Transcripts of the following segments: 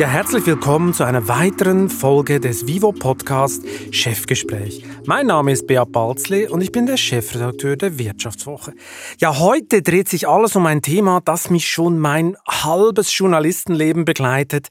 Ja, herzlich willkommen zu einer weiteren Folge des Vivo Podcast Chefgespräch. Mein Name ist Beat Balzli und ich bin der Chefredakteur der Wirtschaftswoche. Ja, heute dreht sich alles um ein Thema, das mich schon mein halbes Journalistenleben begleitet,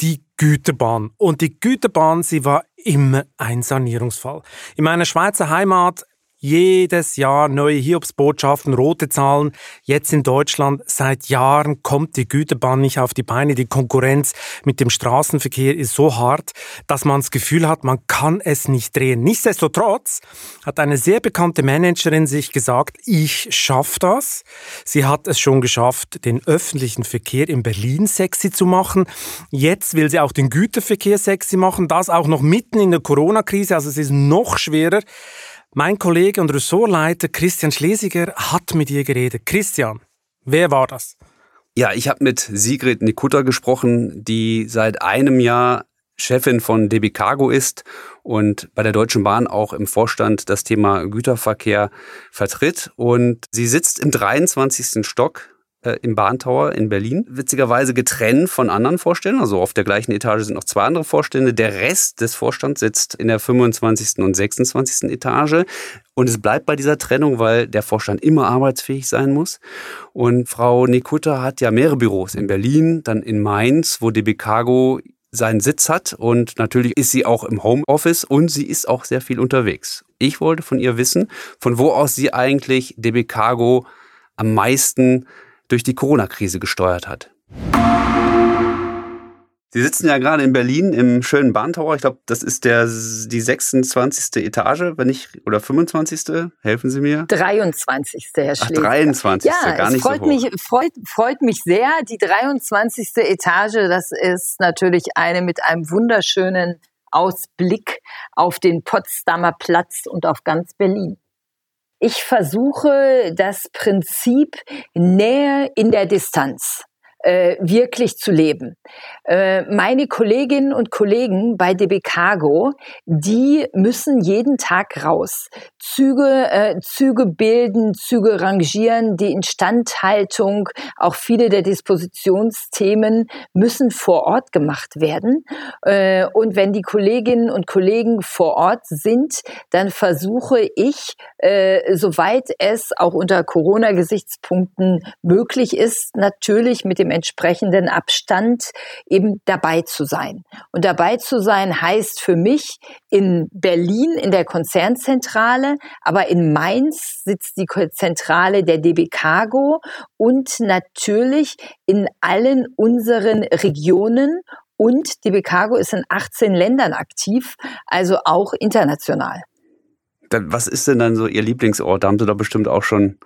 die Güterbahn. Und die Güterbahn, sie war immer ein Sanierungsfall. In meiner Schweizer Heimat jedes Jahr neue Hiobsbotschaften, rote Zahlen. Jetzt in Deutschland seit Jahren kommt die Güterbahn nicht auf die Beine. Die Konkurrenz mit dem Straßenverkehr ist so hart, dass man das Gefühl hat, man kann es nicht drehen. Nichtsdestotrotz hat eine sehr bekannte Managerin sich gesagt, ich schaffe das. Sie hat es schon geschafft, den öffentlichen Verkehr in Berlin sexy zu machen. Jetzt will sie auch den Güterverkehr sexy machen. Das auch noch mitten in der Corona-Krise. Also es ist noch schwerer. Mein Kollege und Ressortleiter Christian Schlesiger hat mit ihr geredet. Christian, wer war das? Ja, ich habe mit Sigrid Nikutta gesprochen, die seit einem Jahr Chefin von DB Cargo ist und bei der Deutschen Bahn auch im Vorstand das Thema Güterverkehr vertritt. Und sie sitzt im 23. Stock äh, im Bahntower in Berlin. Witzigerweise getrennt von anderen Vorständen. Also auf der gleichen Etage sind noch zwei andere Vorstände. Der Rest des Vorstands sitzt in der 25. und 26. Etage. Und es bleibt bei dieser Trennung, weil der Vorstand immer arbeitsfähig sein muss. Und Frau Nikutta hat ja mehrere Büros in Berlin, dann in Mainz, wo DB Cargo seinen Sitz hat und natürlich ist sie auch im Homeoffice und sie ist auch sehr viel unterwegs. Ich wollte von ihr wissen, von wo aus sie eigentlich DB Cargo am meisten durch die Corona-Krise gesteuert hat. Sie sitzen ja gerade in Berlin im schönen Bahntower. Ich glaube, das ist der, die 26. Etage, wenn nicht, oder 25. Helfen Sie mir? 23. Herr Schläger. Ach, 23. Ja, gar nicht freut so hoch. mich, freut, freut mich sehr. Die 23. Etage, das ist natürlich eine mit einem wunderschönen Ausblick auf den Potsdamer Platz und auf ganz Berlin. Ich versuche das Prinzip Nähe in der Distanz äh, wirklich zu leben. Äh, meine Kolleginnen und Kollegen bei DB Cargo, die müssen jeden Tag raus. Züge, äh, Züge bilden, Züge rangieren, die Instandhaltung, auch viele der Dispositionsthemen müssen vor Ort gemacht werden. Äh, und wenn die Kolleginnen und Kollegen vor Ort sind, dann versuche ich, äh, soweit es auch unter Corona-Gesichtspunkten möglich ist, natürlich mit dem entsprechenden Abstand eben dabei zu sein. Und dabei zu sein heißt für mich in Berlin in der Konzernzentrale, aber in Mainz sitzt die Zentrale der DB Cargo und natürlich in allen unseren Regionen und DB Cargo ist in 18 Ländern aktiv, also auch international. Was ist denn dann so Ihr Lieblingsort? Da haben Sie doch bestimmt auch schon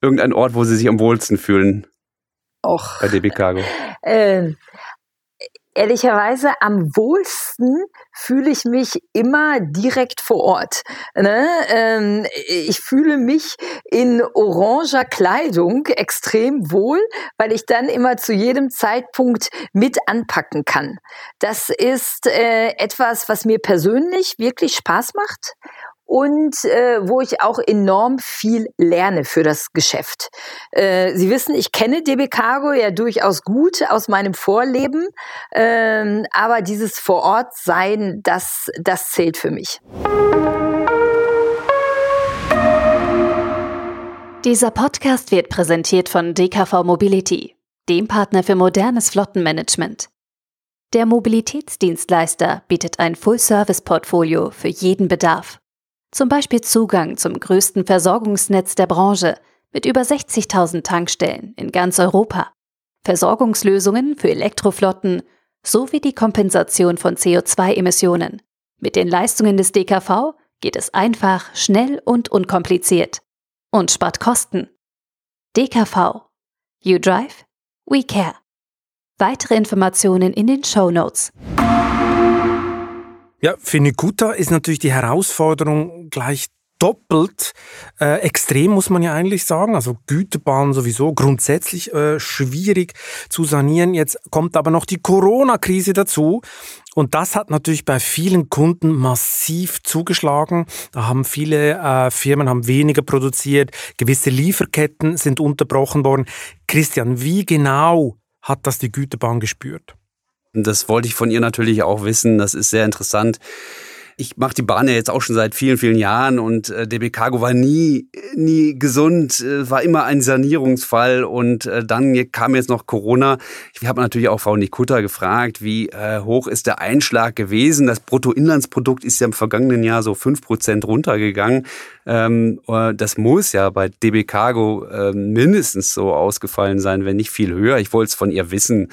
irgendeinen Ort, wo Sie sich am wohlsten fühlen. Och. Bei DB Cargo. Äh, ehrlicherweise am wohlsten fühle ich mich immer direkt vor Ort. Ne? Ähm, ich fühle mich in oranger Kleidung extrem wohl, weil ich dann immer zu jedem Zeitpunkt mit anpacken kann. Das ist äh, etwas, was mir persönlich wirklich Spaß macht und äh, wo ich auch enorm viel lerne für das Geschäft. Äh, Sie wissen, ich kenne DB Cargo ja durchaus gut aus meinem Vorleben, ähm, aber dieses Vorortsein, das, das zählt für mich. Dieser Podcast wird präsentiert von DKV Mobility, dem Partner für modernes Flottenmanagement. Der Mobilitätsdienstleister bietet ein Full-Service-Portfolio für jeden Bedarf. Zum Beispiel Zugang zum größten Versorgungsnetz der Branche mit über 60.000 Tankstellen in ganz Europa, Versorgungslösungen für Elektroflotten sowie die Kompensation von CO2-Emissionen. Mit den Leistungen des DKV geht es einfach, schnell und unkompliziert und spart Kosten. DKV. You drive, we care. Weitere Informationen in den Show Notes. Ja, für Nikuta ist natürlich die Herausforderung gleich doppelt äh, extrem, muss man ja eigentlich sagen. Also Güterbahn sowieso grundsätzlich äh, schwierig zu sanieren. Jetzt kommt aber noch die Corona-Krise dazu. Und das hat natürlich bei vielen Kunden massiv zugeschlagen. Da haben viele äh, Firmen haben weniger produziert, gewisse Lieferketten sind unterbrochen worden. Christian, wie genau hat das die Güterbahn gespürt? Das wollte ich von ihr natürlich auch wissen. Das ist sehr interessant ich mache die Bahn ja jetzt auch schon seit vielen, vielen Jahren und äh, DB Cargo war nie, nie gesund, äh, war immer ein Sanierungsfall und äh, dann kam jetzt noch Corona. Ich habe natürlich auch Frau Nikutta gefragt, wie äh, hoch ist der Einschlag gewesen. Das Bruttoinlandsprodukt ist ja im vergangenen Jahr so fünf Prozent runtergegangen. Ähm, äh, das muss ja bei DB Cargo äh, mindestens so ausgefallen sein, wenn nicht viel höher. Ich wollte es von ihr wissen.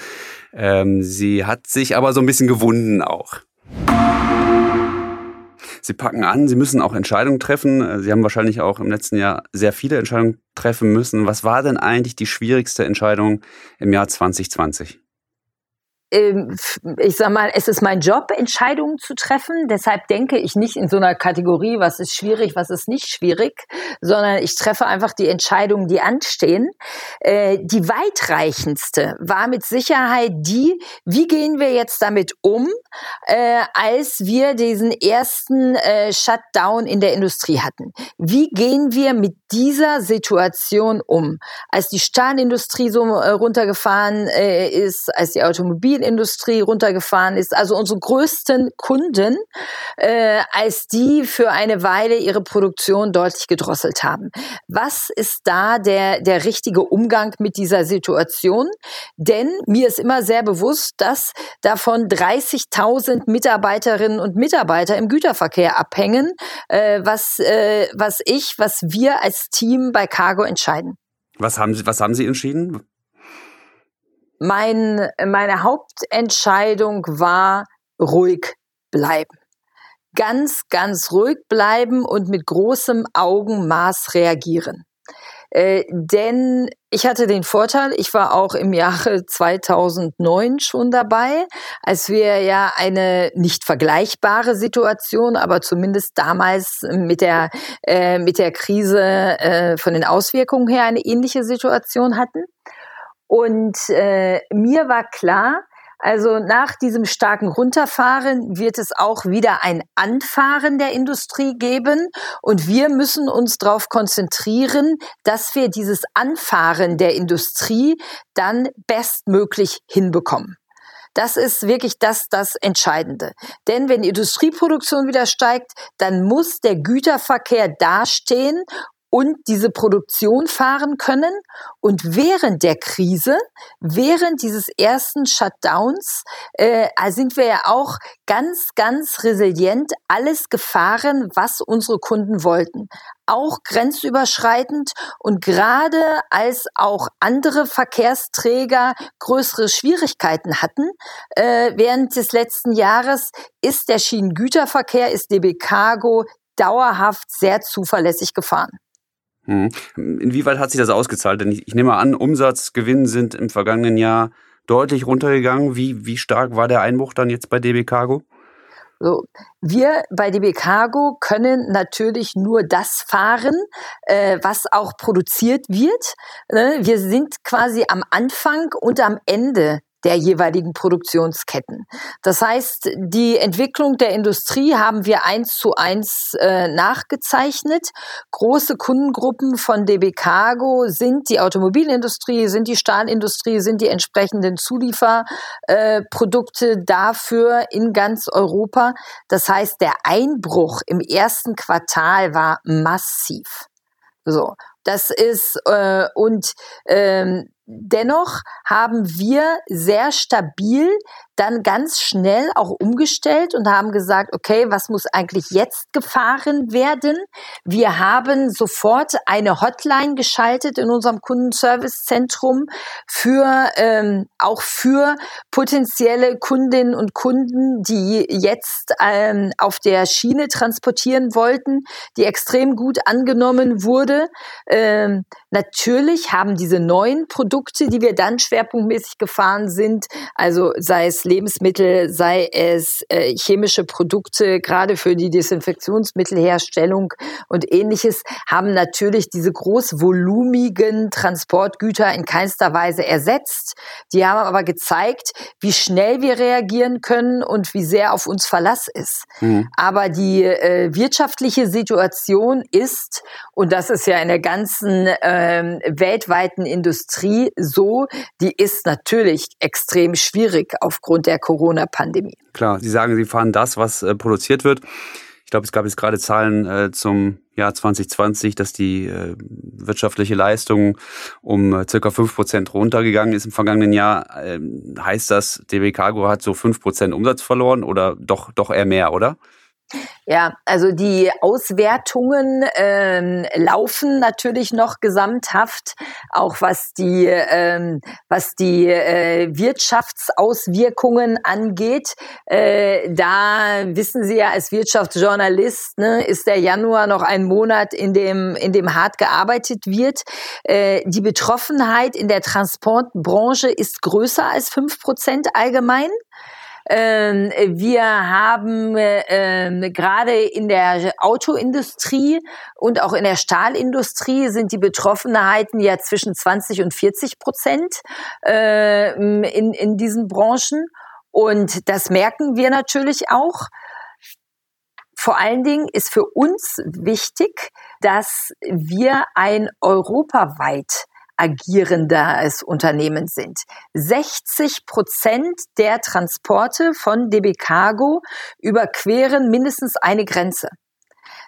Ähm, sie hat sich aber so ein bisschen gewunden auch. Sie packen an, Sie müssen auch Entscheidungen treffen. Sie haben wahrscheinlich auch im letzten Jahr sehr viele Entscheidungen treffen müssen. Was war denn eigentlich die schwierigste Entscheidung im Jahr 2020? Ähm, ich sag mal, es ist mein Job, Entscheidungen zu treffen. Deshalb denke ich nicht in so einer Kategorie, was ist schwierig, was ist nicht schwierig, sondern ich treffe einfach die Entscheidungen, die anstehen. Äh, die weitreichendste war mit Sicherheit die, wie gehen wir jetzt damit um, äh, als wir diesen ersten äh, Shutdown in der Industrie hatten. Wie gehen wir mit dieser Situation um? Als die Stahlindustrie so runtergefahren ist, als die Automobil Automobilindustrie runtergefahren ist, also unsere größten Kunden, äh, als die für eine Weile ihre Produktion deutlich gedrosselt haben. Was ist da der, der richtige Umgang mit dieser Situation? Denn mir ist immer sehr bewusst, dass davon 30.000 Mitarbeiterinnen und Mitarbeiter im Güterverkehr abhängen, äh, was, äh, was ich, was wir als Team bei Cargo entscheiden. Was haben Sie, was haben Sie entschieden? Mein, meine Hauptentscheidung war ruhig bleiben. Ganz, ganz ruhig bleiben und mit großem Augenmaß reagieren. Äh, denn ich hatte den Vorteil, ich war auch im Jahre 2009 schon dabei, als wir ja eine nicht vergleichbare Situation, aber zumindest damals mit der, äh, mit der Krise äh, von den Auswirkungen her eine ähnliche Situation hatten. Und äh, mir war klar, also nach diesem starken Runterfahren wird es auch wieder ein Anfahren der Industrie geben. Und wir müssen uns darauf konzentrieren, dass wir dieses Anfahren der Industrie dann bestmöglich hinbekommen. Das ist wirklich das, das Entscheidende. Denn wenn die Industrieproduktion wieder steigt, dann muss der Güterverkehr dastehen und diese Produktion fahren können. Und während der Krise, während dieses ersten Shutdowns, äh, sind wir ja auch ganz, ganz resilient alles gefahren, was unsere Kunden wollten. Auch grenzüberschreitend und gerade als auch andere Verkehrsträger größere Schwierigkeiten hatten äh, während des letzten Jahres, ist der Schienengüterverkehr, ist DB Cargo dauerhaft sehr zuverlässig gefahren. Hm. Inwieweit hat sich das ausgezahlt? Denn ich, ich nehme an, Umsatz, Gewinn sind im vergangenen Jahr deutlich runtergegangen. Wie, wie stark war der Einbruch dann jetzt bei DB Cargo? So, wir bei DB Cargo können natürlich nur das fahren, äh, was auch produziert wird. Ne? Wir sind quasi am Anfang und am Ende der jeweiligen Produktionsketten. Das heißt, die Entwicklung der Industrie haben wir eins zu eins äh, nachgezeichnet. Große Kundengruppen von DB Cargo sind die Automobilindustrie, sind die Stahlindustrie, sind die entsprechenden Zulieferprodukte äh, dafür in ganz Europa. Das heißt, der Einbruch im ersten Quartal war massiv. So, das ist äh, und ähm, Dennoch haben wir sehr stabil dann ganz schnell auch umgestellt und haben gesagt, okay, was muss eigentlich jetzt gefahren werden? Wir haben sofort eine Hotline geschaltet in unserem Kundenservicezentrum für ähm, auch für potenzielle Kundinnen und Kunden, die jetzt ähm, auf der Schiene transportieren wollten, die extrem gut angenommen wurde. Ähm, natürlich haben diese neuen Produkte Produkte, die wir dann schwerpunktmäßig gefahren sind, also sei es Lebensmittel, sei es äh, chemische Produkte, gerade für die Desinfektionsmittelherstellung und ähnliches, haben natürlich diese großvolumigen Transportgüter in keinster Weise ersetzt. Die haben aber gezeigt, wie schnell wir reagieren können und wie sehr auf uns Verlass ist. Mhm. Aber die äh, wirtschaftliche Situation ist, und das ist ja in der ganzen ähm, weltweiten Industrie so, die ist natürlich extrem schwierig aufgrund der Corona-Pandemie. Klar, Sie sagen, Sie fahren das, was äh, produziert wird. Ich glaube, es gab jetzt gerade Zahlen äh, zum Jahr 2020, dass die äh, wirtschaftliche Leistung um äh, circa fünf Prozent runtergegangen ist im vergangenen Jahr. Ähm, heißt das, DB Cargo hat so fünf Prozent Umsatz verloren oder doch, doch eher mehr, oder? Ja, also die Auswertungen ähm, laufen natürlich noch gesamthaft, auch was die ähm, was die äh, Wirtschaftsauswirkungen angeht. Äh, da wissen Sie ja als Wirtschaftsjournalist, ne, ist der Januar noch ein Monat, in dem in dem hart gearbeitet wird. Äh, die Betroffenheit in der Transportbranche ist größer als fünf Prozent allgemein. Ähm, wir haben ähm, gerade in der Autoindustrie und auch in der Stahlindustrie sind die Betroffenheiten ja zwischen 20 und 40 Prozent äh, in, in diesen Branchen. Und das merken wir natürlich auch. Vor allen Dingen ist für uns wichtig, dass wir ein europaweit agierendes Unternehmen sind. 60 Prozent der Transporte von DB Cargo überqueren mindestens eine Grenze.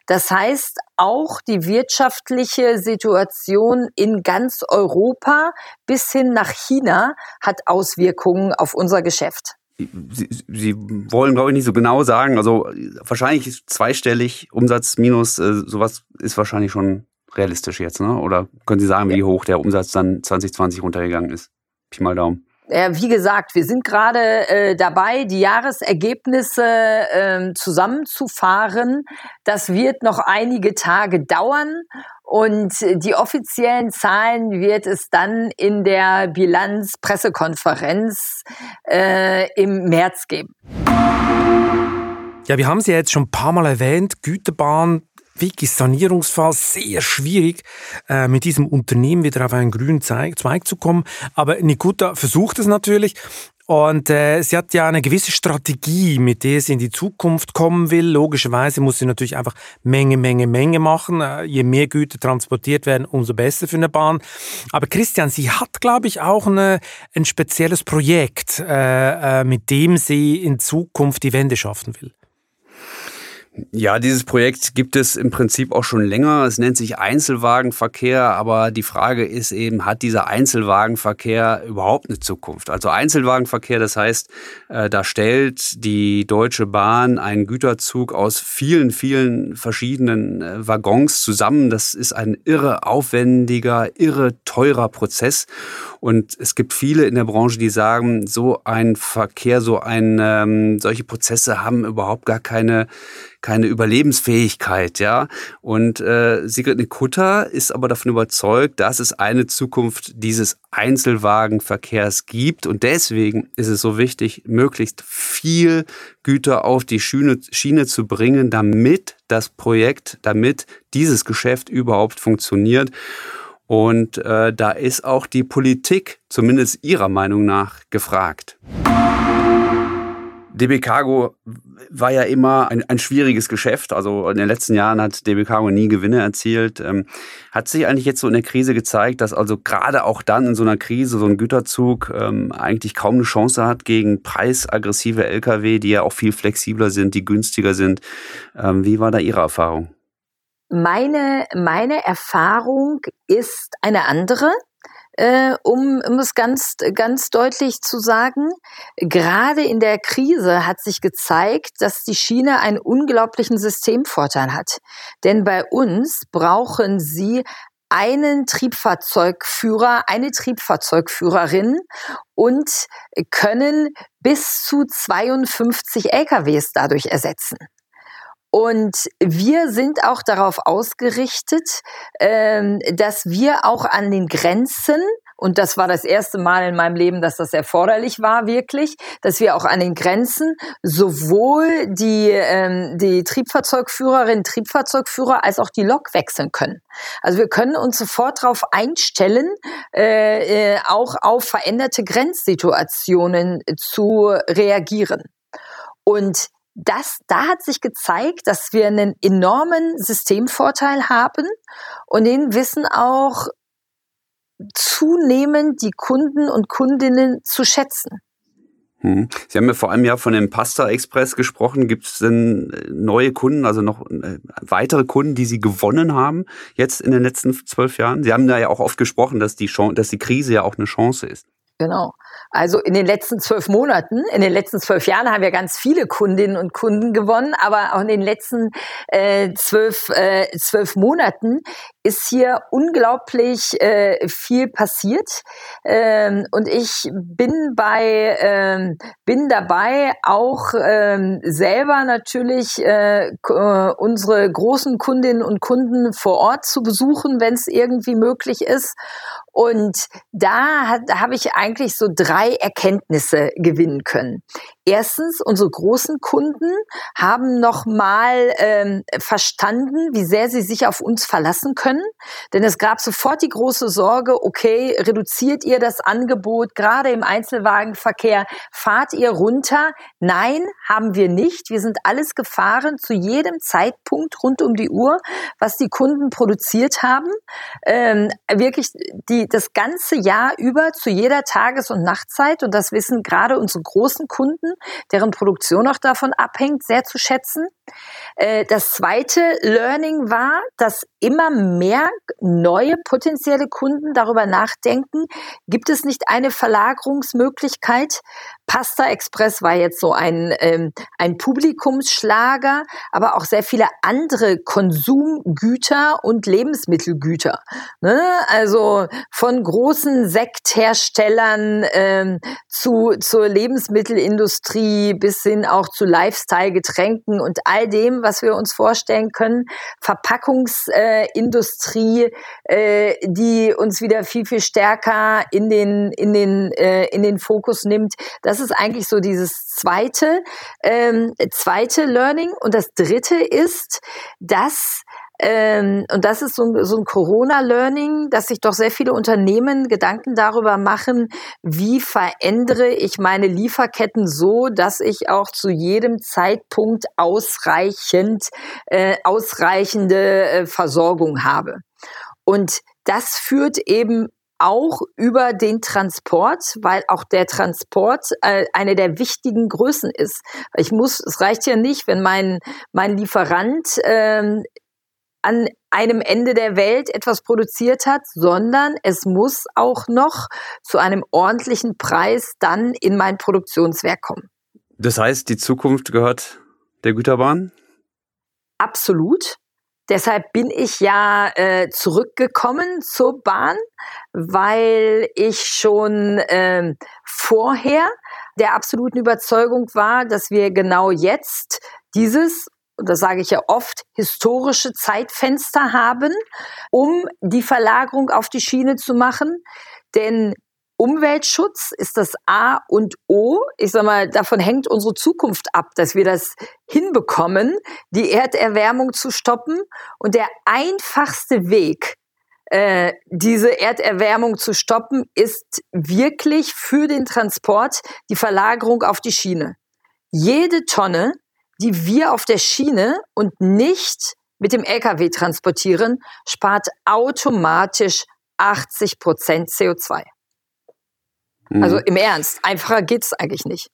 Das heißt, auch die wirtschaftliche Situation in ganz Europa bis hin nach China hat Auswirkungen auf unser Geschäft. Sie, Sie wollen, glaube ich, nicht so genau sagen. Also wahrscheinlich zweistellig Umsatz minus, äh, sowas ist wahrscheinlich schon realistisch jetzt, ne? Oder können Sie sagen, wie hoch der Umsatz dann 2020 runtergegangen ist? Pi mal Daumen. Ja, wie gesagt, wir sind gerade äh, dabei, die Jahresergebnisse äh, zusammenzufahren. Das wird noch einige Tage dauern und die offiziellen Zahlen wird es dann in der Bilanzpressekonferenz äh, im März geben. Ja, wir haben sie jetzt schon ein paar Mal erwähnt. Güterbahn wirklich Sanierungsfall sehr schwierig, äh, mit diesem Unternehmen wieder auf einen grünen Zweig, zu kommen. Aber Nikuta versucht es natürlich. Und äh, sie hat ja eine gewisse Strategie, mit der sie in die Zukunft kommen will. Logischerweise muss sie natürlich einfach Menge, Menge, Menge machen. Äh, je mehr Güter transportiert werden, umso besser für eine Bahn. Aber Christian, sie hat, glaube ich, auch eine, ein spezielles Projekt, äh, äh, mit dem sie in Zukunft die Wende schaffen will. Ja, dieses Projekt gibt es im Prinzip auch schon länger. Es nennt sich Einzelwagenverkehr, aber die Frage ist eben, hat dieser Einzelwagenverkehr überhaupt eine Zukunft? Also Einzelwagenverkehr, das heißt, äh, da stellt die Deutsche Bahn einen Güterzug aus vielen, vielen verschiedenen äh, Waggons zusammen. Das ist ein irre aufwendiger, irre teurer Prozess. Und es gibt viele in der Branche, die sagen, so ein Verkehr, so ein, ähm, solche Prozesse haben überhaupt gar keine keine Überlebensfähigkeit, ja. Und äh, Sigrid Nikutta ist aber davon überzeugt, dass es eine Zukunft dieses Einzelwagenverkehrs gibt. Und deswegen ist es so wichtig, möglichst viel Güter auf die Schiene, Schiene zu bringen, damit das Projekt, damit dieses Geschäft überhaupt funktioniert. Und äh, da ist auch die Politik, zumindest ihrer Meinung nach, gefragt. DB Cargo war ja immer ein, ein, schwieriges Geschäft. Also in den letzten Jahren hat DB Cargo nie Gewinne erzielt. Ähm, hat sich eigentlich jetzt so in der Krise gezeigt, dass also gerade auch dann in so einer Krise so ein Güterzug ähm, eigentlich kaum eine Chance hat gegen preisaggressive Lkw, die ja auch viel flexibler sind, die günstiger sind. Ähm, wie war da Ihre Erfahrung? Meine, meine Erfahrung ist eine andere äh, um, um es ganz, ganz deutlich zu sagen. Gerade in der Krise hat sich gezeigt, dass die Schiene einen unglaublichen Systemvorteil hat. Denn bei uns brauchen sie einen Triebfahrzeugführer, eine Triebfahrzeugführerin und können bis zu 52 LKWs dadurch ersetzen. Und wir sind auch darauf ausgerichtet, ähm, dass wir auch an den Grenzen und das war das erste Mal in meinem Leben, dass das erforderlich war, wirklich, dass wir auch an den Grenzen sowohl die, ähm, die Triebfahrzeugführerin, Triebfahrzeugführer als auch die Lok wechseln können. Also wir können uns sofort darauf einstellen, äh, äh, auch auf veränderte Grenzsituationen zu reagieren. Und das, da hat sich gezeigt, dass wir einen enormen Systemvorteil haben und den wissen auch zunehmend die Kunden und Kundinnen zu schätzen. Hm. Sie haben ja vor einem Jahr von dem Pasta Express gesprochen. Gibt es denn äh, neue Kunden, also noch äh, weitere Kunden, die Sie gewonnen haben jetzt in den letzten zwölf Jahren? Sie haben da ja auch oft gesprochen, dass die, Chance, dass die Krise ja auch eine Chance ist. Genau. Also in den letzten zwölf Monaten, in den letzten zwölf Jahren haben wir ganz viele Kundinnen und Kunden gewonnen, aber auch in den letzten äh, zwölf, äh, zwölf Monaten ist hier unglaublich äh, viel passiert. Ähm, und ich bin bei, ähm, bin dabei, auch ähm, selber natürlich äh, äh unsere großen Kundinnen und Kunden vor Ort zu besuchen, wenn es irgendwie möglich ist. Und da, da habe ich eigentlich so drei Erkenntnisse gewinnen können. Erstens, unsere großen Kunden haben nochmal ähm, verstanden, wie sehr sie sich auf uns verlassen können. Denn es gab sofort die große Sorge, okay, reduziert ihr das Angebot, gerade im Einzelwagenverkehr, fahrt ihr runter? Nein, haben wir nicht. Wir sind alles gefahren zu jedem Zeitpunkt rund um die Uhr, was die Kunden produziert haben. Ähm, wirklich die, das ganze Jahr über zu jeder Tages- und Nachtzeit. Und das wissen gerade unsere großen Kunden deren Produktion auch davon abhängt, sehr zu schätzen. Äh, das zweite Learning war, dass immer mehr neue potenzielle Kunden darüber nachdenken, gibt es nicht eine Verlagerungsmöglichkeit? Pasta Express war jetzt so ein, ähm, ein Publikumsschlager, aber auch sehr viele andere Konsumgüter und Lebensmittelgüter. Ne? Also von großen Sektherstellern ähm, zu, zur Lebensmittelindustrie bis hin auch zu Lifestyle-Getränken und all dem, was wir uns vorstellen können. Verpackungsindustrie, äh, die uns wieder viel, viel stärker in den, in den, äh, in den Fokus nimmt. Das ist eigentlich so dieses zweite, ähm, zweite Learning. Und das dritte ist, dass ähm, und das ist so, so ein Corona-Learning, dass sich doch sehr viele Unternehmen Gedanken darüber machen, wie verändere ich meine Lieferketten so, dass ich auch zu jedem Zeitpunkt ausreichend, äh, ausreichende äh, Versorgung habe. Und das führt eben auch über den Transport, weil auch der Transport äh, eine der wichtigen Größen ist. Ich muss, es reicht ja nicht, wenn mein mein Lieferant ähm, an einem Ende der Welt etwas produziert hat, sondern es muss auch noch zu einem ordentlichen Preis dann in mein Produktionswerk kommen. Das heißt, die Zukunft gehört der Güterbahn? Absolut. Deshalb bin ich ja äh, zurückgekommen zur Bahn, weil ich schon äh, vorher der absoluten Überzeugung war, dass wir genau jetzt dieses und das sage ich ja oft, historische Zeitfenster haben, um die Verlagerung auf die Schiene zu machen. Denn Umweltschutz ist das A und O. Ich sag mal, davon hängt unsere Zukunft ab, dass wir das hinbekommen, die Erderwärmung zu stoppen. Und der einfachste Weg, äh, diese Erderwärmung zu stoppen, ist wirklich für den Transport die Verlagerung auf die Schiene. Jede Tonne, die wir auf der Schiene und nicht mit dem Lkw transportieren, spart automatisch 80 Prozent CO2. Mhm. Also im Ernst, einfacher geht's eigentlich nicht.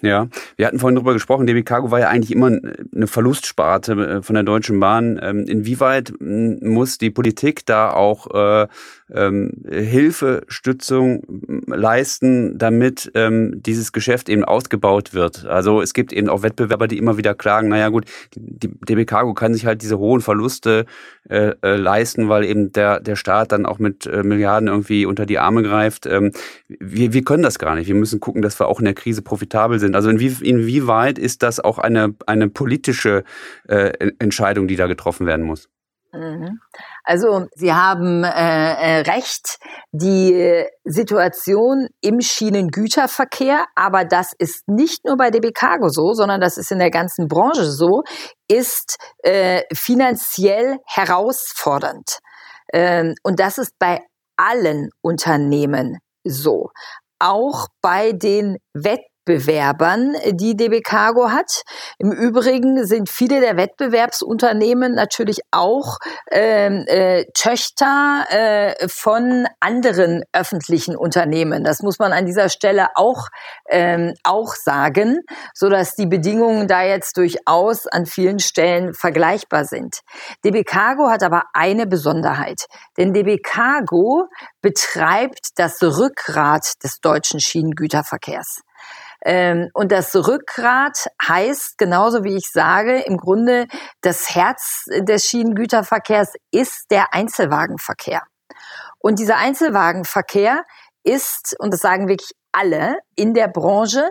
Ja, wir hatten vorhin darüber gesprochen, DB Cargo war ja eigentlich immer eine Verlustsparte äh, von der Deutschen Bahn. Ähm, inwieweit muss die Politik da auch äh, ähm, Hilfe, Stützung leisten, damit ähm, dieses Geschäft eben ausgebaut wird? Also es gibt eben auch Wettbewerber, die immer wieder klagen, naja gut, die, DB Cargo kann sich halt diese hohen Verluste äh, leisten, weil eben der, der Staat dann auch mit Milliarden irgendwie unter die Arme greift. Wir, wir können das gar nicht. Wir müssen gucken, dass wir auch in der Krise profitabel sind sind. Also inwie, inwieweit ist das auch eine, eine politische äh, Entscheidung, die da getroffen werden muss? Mhm. Also Sie haben äh, äh, recht, die Situation im Schienengüterverkehr, aber das ist nicht nur bei DB Cargo so, sondern das ist in der ganzen Branche so, ist äh, finanziell herausfordernd. Ähm, und das ist bei allen Unternehmen so. Auch bei den Wettbewerbern Wettbewerbern, die DB Cargo hat. Im Übrigen sind viele der Wettbewerbsunternehmen natürlich auch ähm, äh, Töchter äh, von anderen öffentlichen Unternehmen. Das muss man an dieser Stelle auch ähm, auch sagen, so dass die Bedingungen da jetzt durchaus an vielen Stellen vergleichbar sind. DB Cargo hat aber eine Besonderheit, denn DB Cargo betreibt das Rückgrat des deutschen Schienengüterverkehrs. Ähm, und das Rückgrat heißt, genauso wie ich sage, im Grunde das Herz des Schienengüterverkehrs ist der Einzelwagenverkehr. Und dieser Einzelwagenverkehr ist, und das sagen wirklich alle in der Branche,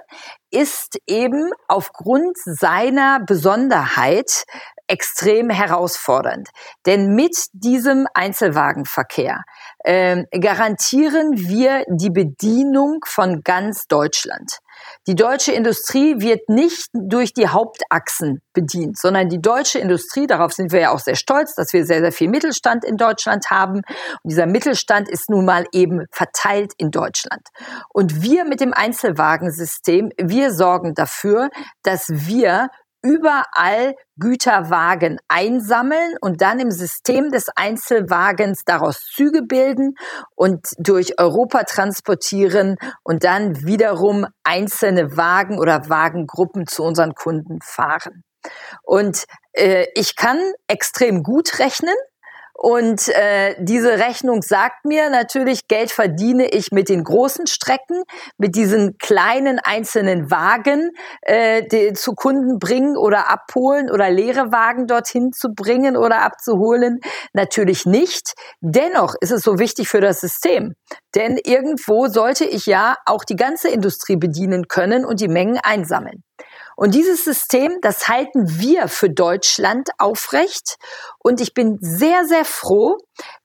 ist eben aufgrund seiner Besonderheit extrem herausfordernd. Denn mit diesem Einzelwagenverkehr äh, garantieren wir die Bedienung von ganz Deutschland. Die deutsche Industrie wird nicht durch die Hauptachsen bedient, sondern die deutsche Industrie, darauf sind wir ja auch sehr stolz, dass wir sehr, sehr viel Mittelstand in Deutschland haben. Und dieser Mittelstand ist nun mal eben verteilt in Deutschland. Und wir mit dem Einzelwagensystem, wir sorgen dafür, dass wir überall Güterwagen einsammeln und dann im System des Einzelwagens daraus Züge bilden und durch Europa transportieren und dann wiederum einzelne Wagen oder Wagengruppen zu unseren Kunden fahren. Und äh, ich kann extrem gut rechnen. Und äh, diese Rechnung sagt mir natürlich, Geld verdiene ich mit den großen Strecken, mit diesen kleinen einzelnen Wagen äh, die zu Kunden bringen oder abholen oder leere Wagen dorthin zu bringen oder abzuholen. Natürlich nicht. Dennoch ist es so wichtig für das System. Denn irgendwo sollte ich ja auch die ganze Industrie bedienen können und die Mengen einsammeln. Und dieses System, das halten wir für Deutschland aufrecht. Und ich bin sehr, sehr froh,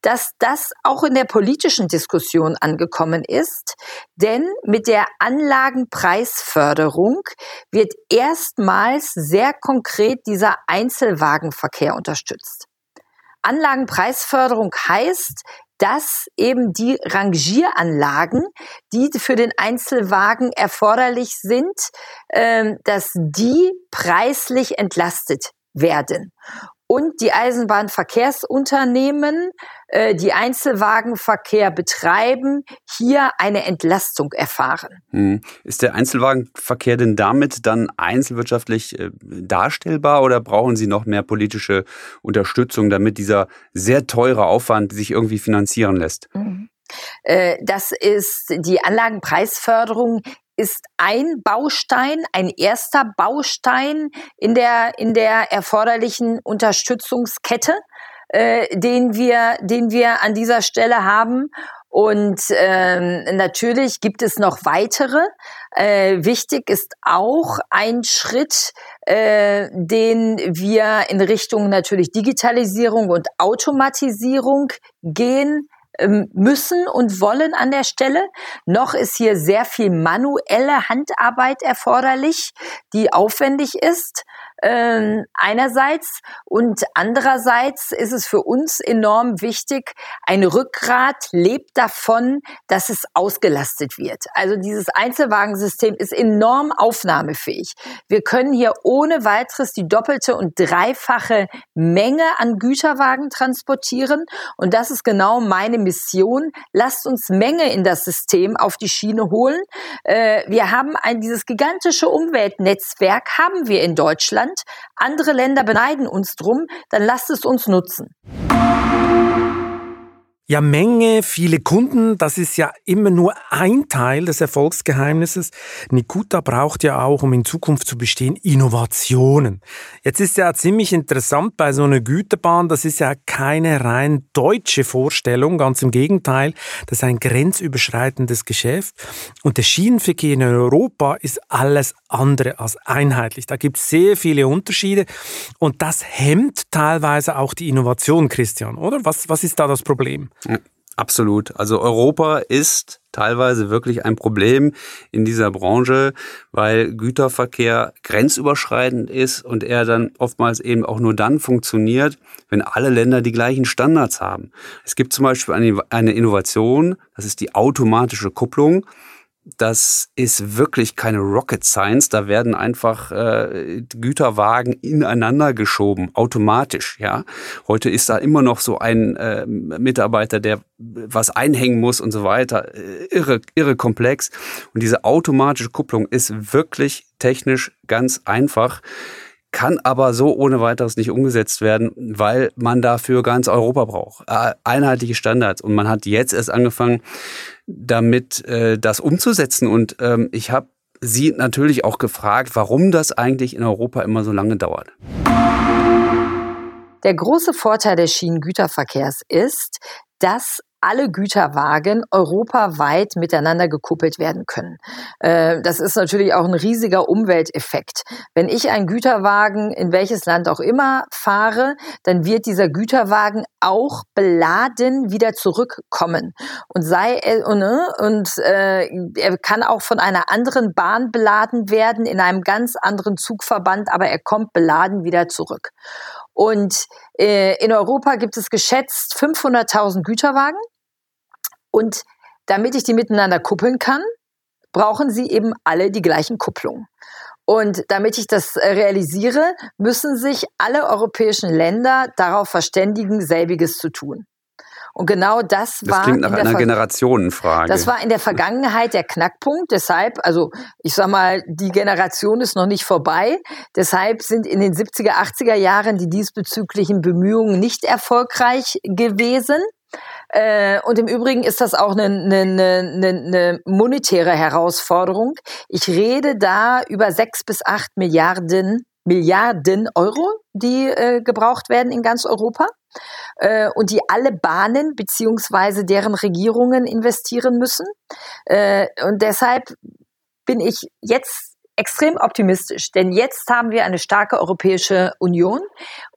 dass das auch in der politischen Diskussion angekommen ist. Denn mit der Anlagenpreisförderung wird erstmals sehr konkret dieser Einzelwagenverkehr unterstützt. Anlagenpreisförderung heißt, dass eben die Rangieranlagen, die für den Einzelwagen erforderlich sind, ähm, dass die preislich entlastet werden und die Eisenbahnverkehrsunternehmen, äh, die Einzelwagenverkehr betreiben, hier eine Entlastung erfahren. Hm. Ist der Einzelwagenverkehr denn damit dann einzelwirtschaftlich äh, darstellbar oder brauchen Sie noch mehr politische Unterstützung, damit dieser sehr teure Aufwand sich irgendwie finanzieren lässt? Mhm. Äh, das ist die Anlagenpreisförderung ist ein Baustein, ein erster Baustein in der, in der erforderlichen Unterstützungskette, äh, den wir, den wir an dieser Stelle haben. Und ähm, natürlich gibt es noch weitere. Äh, wichtig ist auch ein Schritt, äh, den wir in Richtung natürlich Digitalisierung und Automatisierung gehen müssen und wollen an der Stelle. Noch ist hier sehr viel manuelle Handarbeit erforderlich, die aufwendig ist äh, einerseits und andererseits ist es für uns enorm wichtig, ein Rückgrat lebt davon, dass es ausgelastet wird. Also dieses Einzelwagensystem ist enorm aufnahmefähig. Wir können hier ohne weiteres die doppelte und dreifache Menge an Güterwagen transportieren und das ist genau meine Mission. Lasst uns Menge in das System auf die Schiene holen. Äh, wir haben ein dieses gigantische Umweltnetzwerk haben wir in Deutschland Land, andere Länder beneiden uns drum, dann lasst es uns nutzen. Ja, Menge, viele Kunden, das ist ja immer nur ein Teil des Erfolgsgeheimnisses. Nikuta braucht ja auch, um in Zukunft zu bestehen, Innovationen. Jetzt ist ja ziemlich interessant bei so einer Güterbahn, das ist ja keine rein deutsche Vorstellung, ganz im Gegenteil, das ist ein grenzüberschreitendes Geschäft. Und der Schienenverkehr in Europa ist alles andere als einheitlich. Da gibt es sehr viele Unterschiede und das hemmt teilweise auch die Innovation, Christian, oder? Was, was ist da das Problem? Absolut. Also Europa ist teilweise wirklich ein Problem in dieser Branche, weil Güterverkehr grenzüberschreitend ist und er dann oftmals eben auch nur dann funktioniert, wenn alle Länder die gleichen Standards haben. Es gibt zum Beispiel eine, Innovation, das ist die automatische Kupplung das ist wirklich keine Rocket Science. Da werden einfach äh, Güterwagen ineinander geschoben, automatisch. Ja, heute ist da immer noch so ein äh, Mitarbeiter, der was einhängen muss und so weiter. Äh, irre, irre komplex. Und diese automatische Kupplung ist wirklich technisch ganz einfach kann aber so ohne weiteres nicht umgesetzt werden, weil man dafür ganz Europa braucht. Einheitliche Standards. Und man hat jetzt erst angefangen, damit äh, das umzusetzen. Und ähm, ich habe Sie natürlich auch gefragt, warum das eigentlich in Europa immer so lange dauert. Der große Vorteil des Schienengüterverkehrs ist, dass alle Güterwagen europaweit miteinander gekuppelt werden können. Äh, das ist natürlich auch ein riesiger Umwelteffekt. Wenn ich einen Güterwagen in welches Land auch immer fahre, dann wird dieser Güterwagen auch beladen wieder zurückkommen und sei ne, und äh, er kann auch von einer anderen Bahn beladen werden in einem ganz anderen Zugverband, aber er kommt beladen wieder zurück. Und äh, in Europa gibt es geschätzt 500.000 Güterwagen. Und damit ich die miteinander kuppeln kann, brauchen sie eben alle die gleichen Kupplungen. Und damit ich das äh, realisiere, müssen sich alle europäischen Länder darauf verständigen, selbiges zu tun. Und genau das, das war klingt nach einer Generationenfrage. Das war in der Vergangenheit der Knackpunkt. Deshalb, also ich sag mal, die Generation ist noch nicht vorbei. Deshalb sind in den 70er, 80er Jahren die diesbezüglichen Bemühungen nicht erfolgreich gewesen. Äh, und im Übrigen ist das auch eine, eine, eine, eine monetäre Herausforderung. Ich rede da über sechs bis acht Milliarden Milliarden Euro, die äh, gebraucht werden in ganz Europa äh, und die alle Bahnen beziehungsweise deren Regierungen investieren müssen. Äh, und deshalb bin ich jetzt extrem optimistisch, denn jetzt haben wir eine starke Europäische Union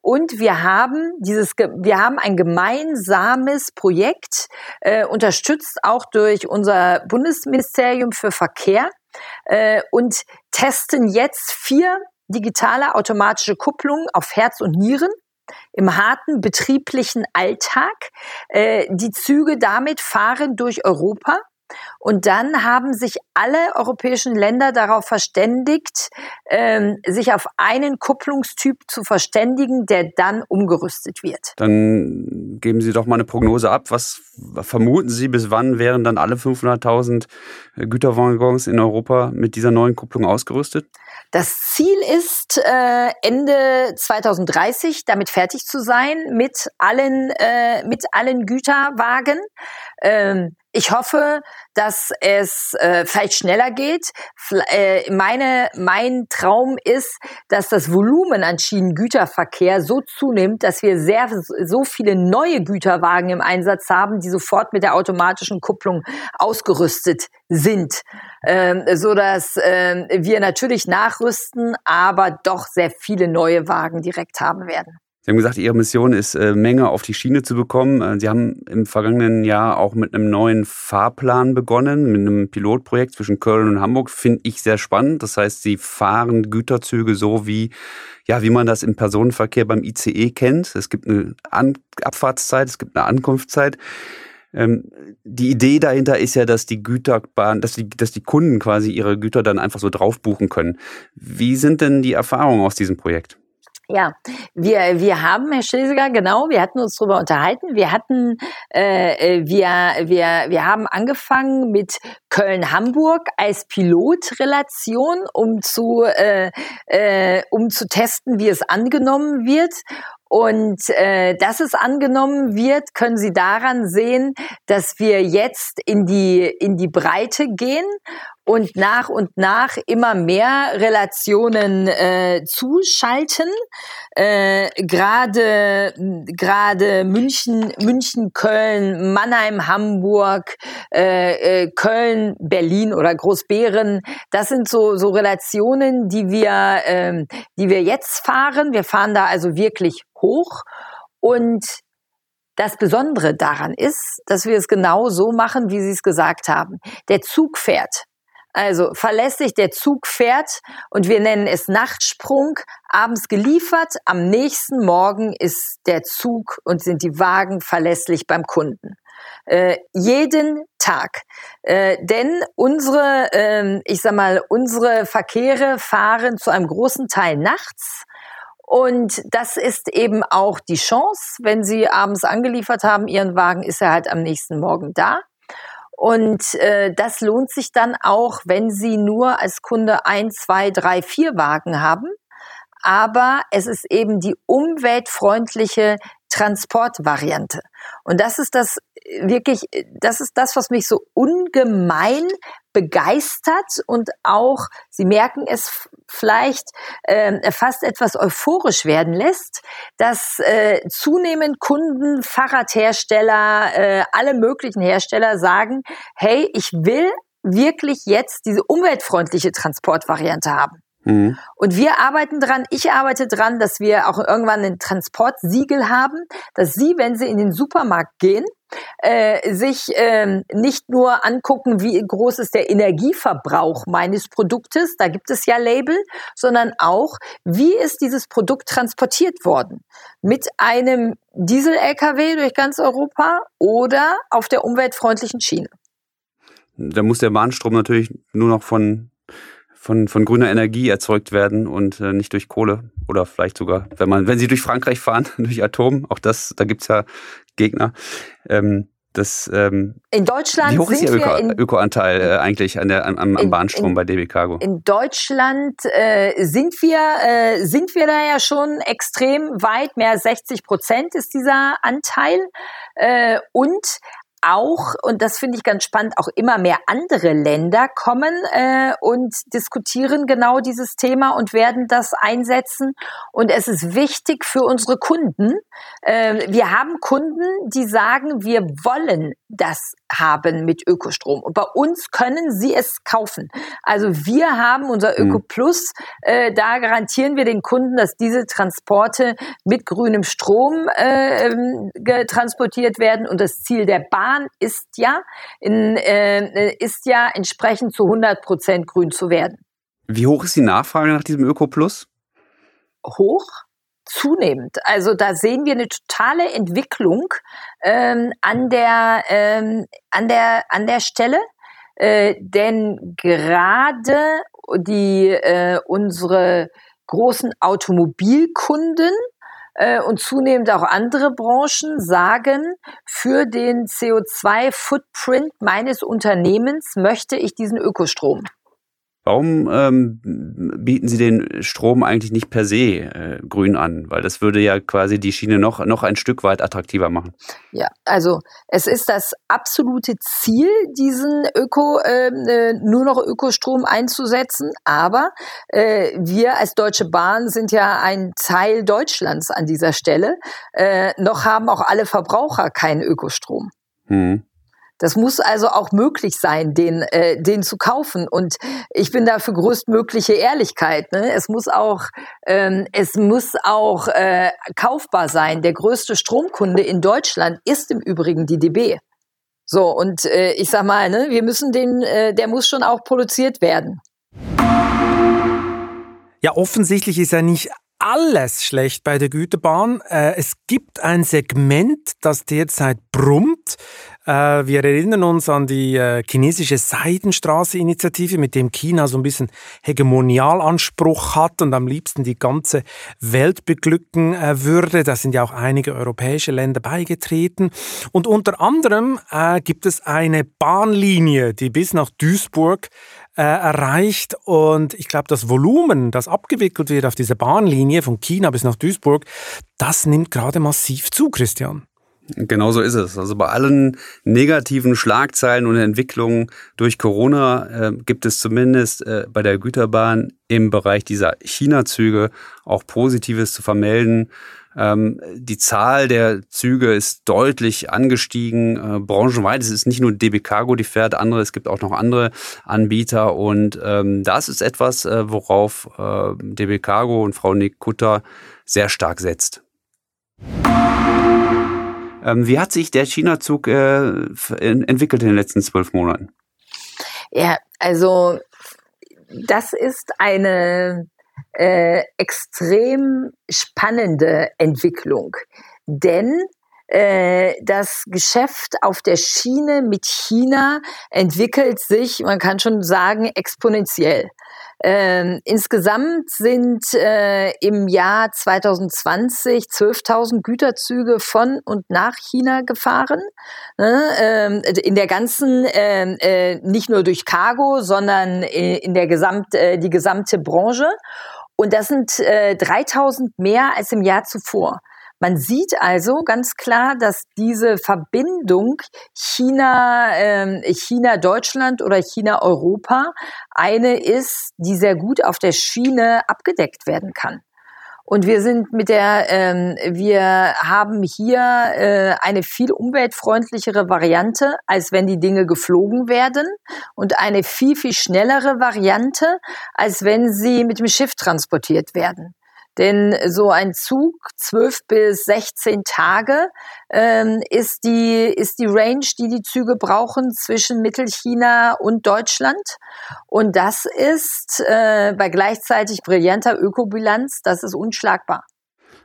und wir haben dieses, wir haben ein gemeinsames Projekt, äh, unterstützt auch durch unser Bundesministerium für Verkehr äh, und testen jetzt vier digitale automatische Kupplungen auf Herz und Nieren im harten betrieblichen Alltag. Äh, die Züge damit fahren durch Europa und dann haben sich alle europäischen Länder darauf verständigt, ähm, sich auf einen Kupplungstyp zu verständigen, der dann umgerüstet wird. Dann geben Sie doch mal eine Prognose ab. Was vermuten Sie, bis wann wären dann alle 500.000 Güterwaggons in Europa mit dieser neuen Kupplung ausgerüstet? Das Ziel ist, äh, Ende 2030 damit fertig zu sein mit allen, äh, mit allen Güterwagen. Ähm, ich hoffe, dass es äh, vielleicht schneller geht. Äh, meine, mein Traum ist, dass das Volumen an Schienengüterverkehr so zunimmt, dass wir sehr so viele neue Güterwagen im Einsatz haben, die sofort mit der automatischen Kupplung ausgerüstet sind, ähm, so dass äh, wir natürlich nachrüsten, aber doch sehr viele neue Wagen direkt haben werden. Sie haben gesagt, Ihre Mission ist, äh, Menge auf die Schiene zu bekommen. Äh, Sie haben im vergangenen Jahr auch mit einem neuen Fahrplan begonnen, mit einem Pilotprojekt zwischen Köln und Hamburg. Finde ich sehr spannend. Das heißt, Sie fahren Güterzüge so wie, ja, wie man das im Personenverkehr beim ICE kennt. Es gibt eine An Abfahrtszeit, es gibt eine Ankunftszeit. Ähm, die Idee dahinter ist ja, dass die Güterbahn, dass die, dass die Kunden quasi ihre Güter dann einfach so drauf buchen können. Wie sind denn die Erfahrungen aus diesem Projekt? Ja, wir, wir haben, Herr Schlesiger, genau, wir hatten uns darüber unterhalten. Wir hatten, äh, äh, wir, wir, wir haben angefangen mit Köln-Hamburg als Pilotrelation, um zu, äh, äh, um zu testen, wie es angenommen wird. Und äh, dass es angenommen wird, können Sie daran sehen, dass wir jetzt in die in die Breite gehen und nach und nach immer mehr Relationen äh, zuschalten. Äh, gerade gerade München, München, Köln, Mannheim, Hamburg, äh, äh, Köln, Berlin oder Großbären. Das sind so so Relationen, die wir äh, die wir jetzt fahren. Wir fahren da also wirklich hoch und das Besondere daran ist, dass wir es genau so machen, wie Sie es gesagt haben. Der Zug fährt. Also verlässlich, der Zug fährt und wir nennen es Nachtsprung, abends geliefert, am nächsten Morgen ist der Zug und sind die Wagen verlässlich beim Kunden. Äh, jeden Tag. Äh, denn unsere, äh, ich sag mal, unsere Verkehre fahren zu einem großen Teil nachts. Und das ist eben auch die Chance, wenn Sie abends angeliefert haben, Ihren Wagen ist er halt am nächsten Morgen da. Und äh, das lohnt sich dann auch, wenn Sie nur als Kunde ein, zwei, drei, vier Wagen haben. Aber es ist eben die umweltfreundliche Transportvariante. Und das ist das wirklich, das ist das, was mich so ungemein begeistert und auch, Sie merken es vielleicht, äh, fast etwas euphorisch werden lässt, dass äh, zunehmend Kunden, Fahrradhersteller, äh, alle möglichen Hersteller sagen, hey, ich will wirklich jetzt diese umweltfreundliche Transportvariante haben. Mhm. Und wir arbeiten dran, ich arbeite dran, dass wir auch irgendwann ein Transportsiegel haben, dass Sie, wenn Sie in den Supermarkt gehen, äh, sich ähm, nicht nur angucken, wie groß ist der Energieverbrauch meines Produktes, da gibt es ja Label, sondern auch, wie ist dieses Produkt transportiert worden? Mit einem Diesel-LKW durch ganz Europa oder auf der umweltfreundlichen Schiene? Da muss der Bahnstrom natürlich nur noch von von, von grüner Energie erzeugt werden und äh, nicht durch Kohle oder vielleicht sogar, wenn man, wenn sie durch Frankreich fahren, durch Atom, auch das, da gibt's ja Gegner. Ähm, das, ähm, in Deutschland wie hoch ist Ihr Öko, Ökoanteil äh, eigentlich an der, am, am in, Bahnstrom in, bei DB Cargo? In Deutschland äh, sind wir äh, sind wir da ja schon extrem weit, mehr als 60 Prozent ist dieser Anteil. Äh, und auch, und das finde ich ganz spannend, auch immer mehr andere Länder kommen äh, und diskutieren genau dieses Thema und werden das einsetzen. Und es ist wichtig für unsere Kunden. Äh, wir haben Kunden, die sagen, wir wollen das haben mit Ökostrom. Und bei uns können sie es kaufen. Also wir haben unser mhm. Öko Plus, äh, da garantieren wir den Kunden, dass diese Transporte mit grünem Strom äh, ähm, transportiert werden. Und das Ziel der Bahn ist ja, in, äh, ist ja entsprechend zu 100 Prozent grün zu werden. Wie hoch ist die Nachfrage nach diesem Öko Plus? Hoch zunehmend. Also da sehen wir eine totale Entwicklung ähm, an der ähm, an der an der Stelle, äh, denn gerade die äh, unsere großen Automobilkunden äh, und zunehmend auch andere Branchen sagen, für den CO2-Footprint meines Unternehmens möchte ich diesen Ökostrom. Warum ähm, bieten Sie den Strom eigentlich nicht per se äh, grün an? Weil das würde ja quasi die Schiene noch, noch ein Stück weit attraktiver machen. Ja, also es ist das absolute Ziel, diesen Öko, ähm, äh, nur noch Ökostrom einzusetzen. Aber äh, wir als Deutsche Bahn sind ja ein Teil Deutschlands an dieser Stelle. Äh, noch haben auch alle Verbraucher keinen Ökostrom. Mhm. Das muss also auch möglich sein, den, äh, den zu kaufen. Und ich bin da für größtmögliche Ehrlichkeit. Ne? Es muss auch, ähm, es muss auch äh, kaufbar sein. Der größte Stromkunde in Deutschland ist im Übrigen die DB. So, und äh, ich sag mal, ne, wir müssen den, äh, der muss schon auch produziert werden. Ja, offensichtlich ist ja nicht alles schlecht bei der Güterbahn. Äh, es gibt ein Segment, das derzeit brummt. Äh, wir erinnern uns an die äh, chinesische Seidenstraße-Initiative, mit dem China so ein bisschen Hegemonialanspruch hat und am liebsten die ganze Welt beglücken äh, würde. Da sind ja auch einige europäische Länder beigetreten. Und unter anderem gibt es eine Bahnlinie, die bis nach Duisburg erreicht. Und ich glaube, das Volumen, das abgewickelt wird auf dieser Bahnlinie von China bis nach Duisburg, das nimmt gerade massiv zu, Christian. Genau so ist es. Also bei allen negativen Schlagzeilen und Entwicklungen durch Corona äh, gibt es zumindest äh, bei der Güterbahn im Bereich dieser China-Züge auch Positives zu vermelden. Ähm, die Zahl der Züge ist deutlich angestiegen, äh, branchenweit. Es ist nicht nur DB Cargo, die fährt andere, es gibt auch noch andere Anbieter. Und ähm, das ist etwas, äh, worauf äh, DB Cargo und Frau Nick Kutter sehr stark setzt. Ähm, wie hat sich der China-Zug äh, entwickelt in den letzten zwölf Monaten? Ja, also das ist eine äh, extrem spannende Entwicklung. Denn äh, das Geschäft auf der Schiene mit China entwickelt sich, man kann schon sagen, exponentiell. Ähm, insgesamt sind äh, im Jahr 2020 12.000 Güterzüge von und nach China gefahren. Ne? Ähm, in der ganzen, ähm, äh, nicht nur durch Cargo, sondern äh, in der gesamt, äh, die gesamte Branche. Und das sind äh, 3000 mehr als im Jahr zuvor. Man sieht also ganz klar, dass diese Verbindung China, äh, China Deutschland oder China Europa eine ist, die sehr gut auf der Schiene abgedeckt werden kann. Und wir sind mit der, ähm, wir haben hier äh, eine viel umweltfreundlichere Variante, als wenn die Dinge geflogen werden und eine viel, viel schnellere Variante, als wenn sie mit dem Schiff transportiert werden. Denn so ein Zug, zwölf bis 16 Tage, ähm, ist, die, ist die Range, die die Züge brauchen zwischen Mittelchina und Deutschland. Und das ist äh, bei gleichzeitig brillanter Ökobilanz, das ist unschlagbar.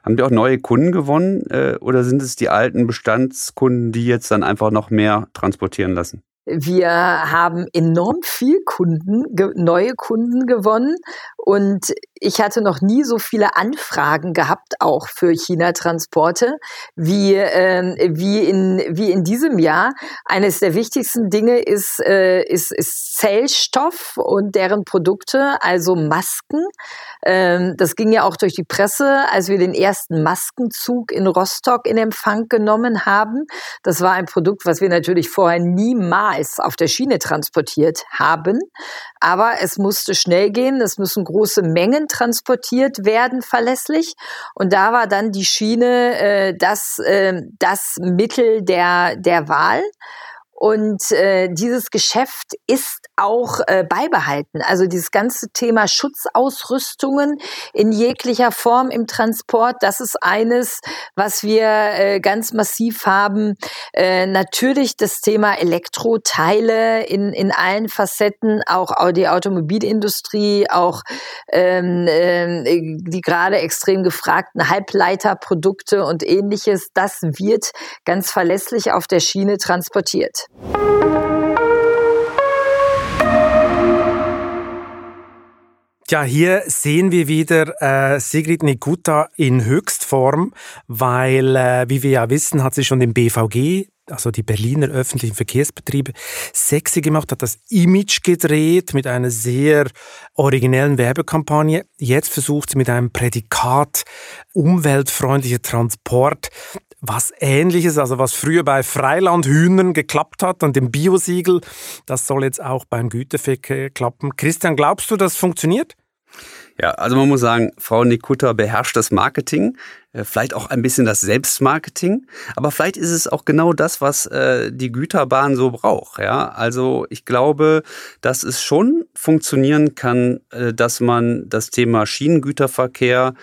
Haben die auch neue Kunden gewonnen äh, oder sind es die alten Bestandskunden, die jetzt dann einfach noch mehr transportieren lassen? Wir haben enorm viel Kunden, neue Kunden gewonnen und ich hatte noch nie so viele Anfragen gehabt, auch für China-Transporte, wie, äh, wie, in, wie in diesem Jahr. Eines der wichtigsten Dinge ist, äh, ist, ist Zellstoff und deren Produkte, also Masken. Ähm, das ging ja auch durch die Presse, als wir den ersten Maskenzug in Rostock in Empfang genommen haben. Das war ein Produkt, was wir natürlich vorher niemals auf der Schiene transportiert haben. Aber es musste schnell gehen. Es müssen große Mengen transportiert werden, verlässlich. Und da war dann die Schiene äh, das, äh, das Mittel der, der Wahl. Und äh, dieses Geschäft ist auch äh, beibehalten. Also dieses ganze Thema Schutzausrüstungen in jeglicher Form im Transport, das ist eines, was wir äh, ganz massiv haben. Äh, natürlich das Thema Elektroteile in, in allen Facetten, auch die Automobilindustrie, auch ähm, äh, die gerade extrem gefragten Halbleiterprodukte und ähnliches, das wird ganz verlässlich auf der Schiene transportiert. Ja, hier sehen wir wieder äh, Sigrid Nikuta in Höchstform, weil, äh, wie wir ja wissen, hat sie schon den BVG, also die Berliner öffentlichen Verkehrsbetriebe, sexy gemacht, hat das Image gedreht mit einer sehr originellen Werbekampagne. Jetzt versucht sie mit einem Prädikat umweltfreundlicher Transport was ähnliches, also was früher bei Freilandhühnern geklappt hat und dem Biosiegel, das soll jetzt auch beim Güterverkehr klappen. Christian, glaubst du, das funktioniert? Ja, also man muss sagen, Frau Nikutta beherrscht das Marketing, äh, vielleicht auch ein bisschen das Selbstmarketing, aber vielleicht ist es auch genau das, was äh, die Güterbahn so braucht. Ja, also ich glaube, dass es schon funktionieren kann, äh, dass man das Thema Schienengüterverkehr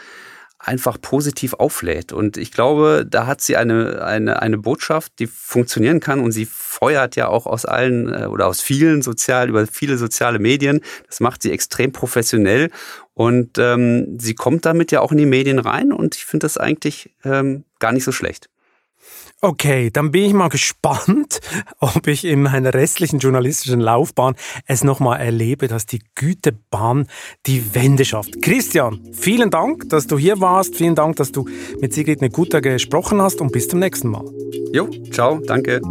einfach positiv auflädt. Und ich glaube, da hat sie eine, eine, eine Botschaft, die funktionieren kann und sie feuert ja auch aus allen äh, oder aus vielen sozial, über viele soziale Medien. Das macht sie extrem professionell und ähm, sie kommt damit ja auch in die Medien rein und ich finde das eigentlich ähm, gar nicht so schlecht. Okay, dann bin ich mal gespannt, ob ich in meiner restlichen journalistischen Laufbahn es nochmal erlebe, dass die Gütebahn die Wende schafft. Christian, vielen Dank, dass du hier warst. Vielen Dank, dass du mit Sigrid Neguta gesprochen hast und bis zum nächsten Mal. Jo, ciao, danke.